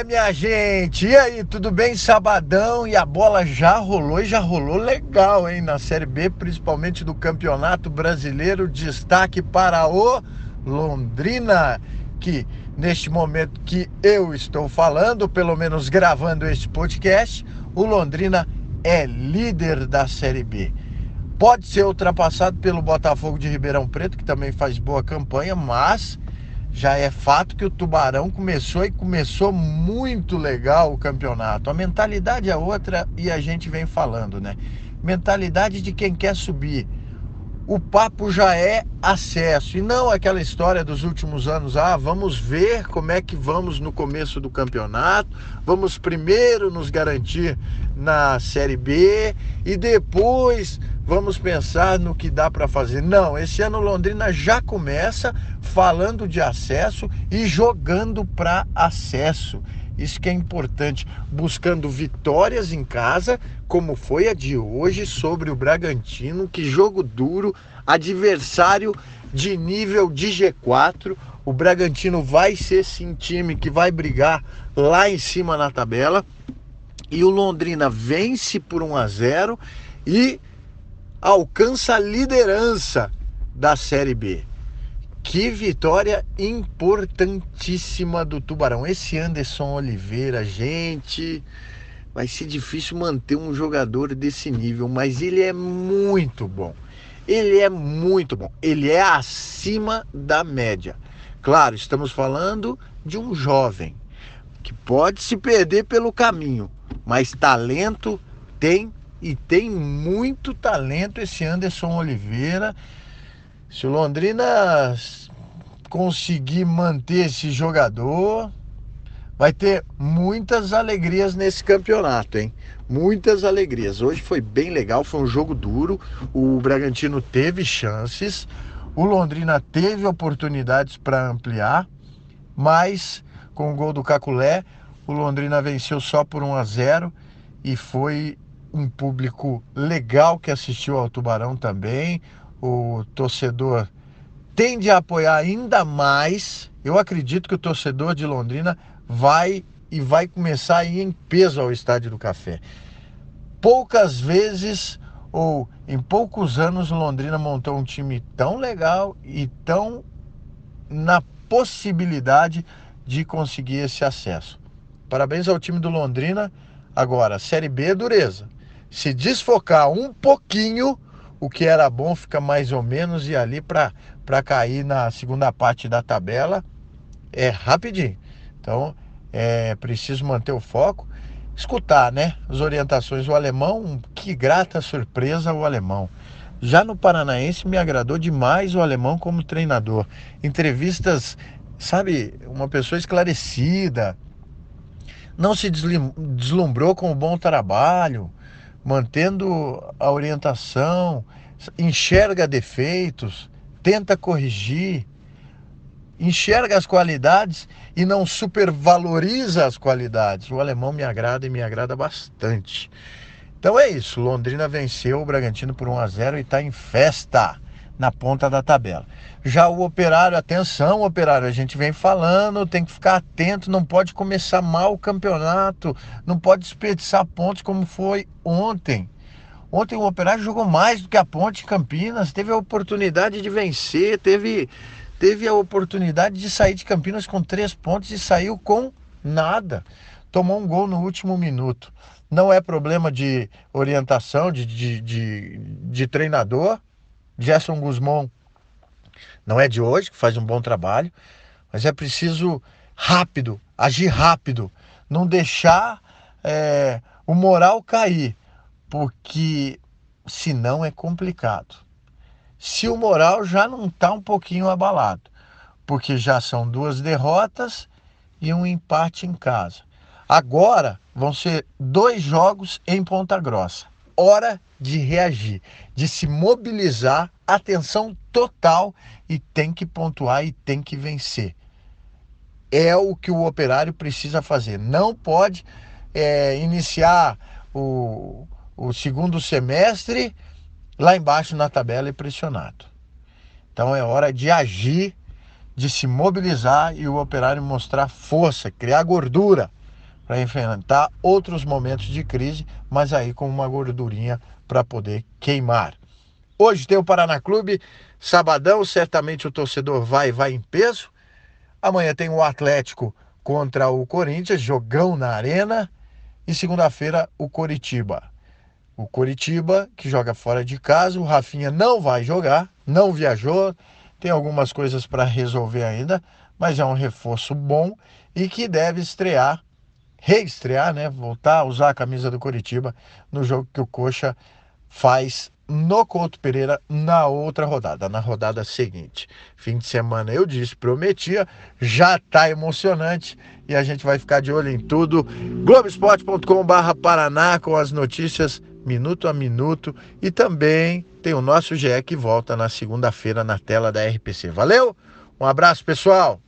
É, minha gente, e aí, tudo bem? Sabadão e a bola já rolou e já rolou legal, hein? Na Série B, principalmente do Campeonato Brasileiro. Destaque para o Londrina, que neste momento que eu estou falando, pelo menos gravando este podcast, o Londrina é líder da Série B. Pode ser ultrapassado pelo Botafogo de Ribeirão Preto, que também faz boa campanha, mas já é fato que o Tubarão começou e começou muito legal o campeonato. A mentalidade é outra e a gente vem falando, né? Mentalidade de quem quer subir. O papo já é acesso e não aquela história dos últimos anos. Ah, vamos ver como é que vamos no começo do campeonato. Vamos primeiro nos garantir na Série B e depois vamos pensar no que dá para fazer. Não, esse ano Londrina já começa falando de acesso e jogando para acesso. Isso que é importante, buscando vitórias em casa, como foi a de hoje sobre o Bragantino, que jogo duro, adversário de nível de G4. O Bragantino vai ser sim time que vai brigar lá em cima na tabela. E o Londrina vence por 1 a 0 e alcança a liderança da Série B. Que vitória importantíssima do Tubarão. Esse Anderson Oliveira, gente, vai ser difícil manter um jogador desse nível, mas ele é muito bom. Ele é muito bom. Ele é acima da média. Claro, estamos falando de um jovem que pode se perder pelo caminho, mas talento tem e tem muito talento esse Anderson Oliveira. Se o Londrina conseguir manter esse jogador, vai ter muitas alegrias nesse campeonato, hein? Muitas alegrias. Hoje foi bem legal, foi um jogo duro. O Bragantino teve chances, o Londrina teve oportunidades para ampliar, mas com o gol do Caculé, o Londrina venceu só por 1 a 0 e foi um público legal que assistiu ao Tubarão também. O torcedor tende a apoiar ainda mais. Eu acredito que o torcedor de Londrina vai e vai começar a ir em peso ao Estádio do Café. Poucas vezes ou em poucos anos Londrina montou um time tão legal e tão na possibilidade de conseguir esse acesso. Parabéns ao time do Londrina. Agora, Série B é dureza se desfocar um pouquinho, o que era bom fica mais ou menos e ali para cair na segunda parte da tabela é rapidinho. Então é preciso manter o foco, escutar, né? As orientações. O alemão, que grata surpresa o alemão. Já no Paranaense me agradou demais o alemão como treinador. Entrevistas, sabe, uma pessoa esclarecida, não se deslumbrou com o bom trabalho, mantendo a orientação, enxerga defeitos, tenta corrigir, enxerga as qualidades e não supervaloriza as qualidades. O alemão me agrada e me agrada bastante. Então é isso, Londrina venceu o Bragantino por 1 a 0 e está em festa na ponta da tabela. Já o operário, atenção, operário, a gente vem falando, tem que ficar atento, não pode começar mal o campeonato, não pode desperdiçar pontos como foi ontem. Ontem o Operário jogou mais do que a Ponte Campinas, teve a oportunidade de vencer, teve, teve a oportunidade de sair de Campinas com três pontos e saiu com nada. Tomou um gol no último minuto. Não é problema de orientação, de, de, de, de treinador. Gerson Guzmão não é de hoje, que faz um bom trabalho, mas é preciso rápido, agir rápido, não deixar é, o moral cair, porque senão é complicado. Se o moral já não está um pouquinho abalado, porque já são duas derrotas e um empate em casa. Agora vão ser dois jogos em Ponta Grossa. Hora de reagir, de se mobilizar, atenção total e tem que pontuar e tem que vencer. É o que o operário precisa fazer. Não pode é, iniciar o, o segundo semestre lá embaixo na tabela e pressionado. Então é hora de agir, de se mobilizar e o operário mostrar força, criar gordura. para enfrentar outros momentos de crise, mas aí com uma gordurinha para poder queimar. Hoje tem o Paraná Clube, sabadão, certamente o torcedor vai vai em peso. Amanhã tem o Atlético contra o Corinthians, jogão na arena. E segunda-feira o Coritiba. O Coritiba, que joga fora de casa, o Rafinha não vai jogar, não viajou, tem algumas coisas para resolver ainda, mas é um reforço bom e que deve estrear, reestrear, né? Voltar a usar a camisa do Coritiba no jogo que o Coxa faz no Couto Pereira na outra rodada, na rodada seguinte. Fim de semana eu disse, prometia, já tá emocionante e a gente vai ficar de olho em tudo. Globoesporte.com/paraná com as notícias minuto a minuto. E também tem o nosso GE que volta na segunda-feira na tela da RPC. Valeu? Um abraço, pessoal!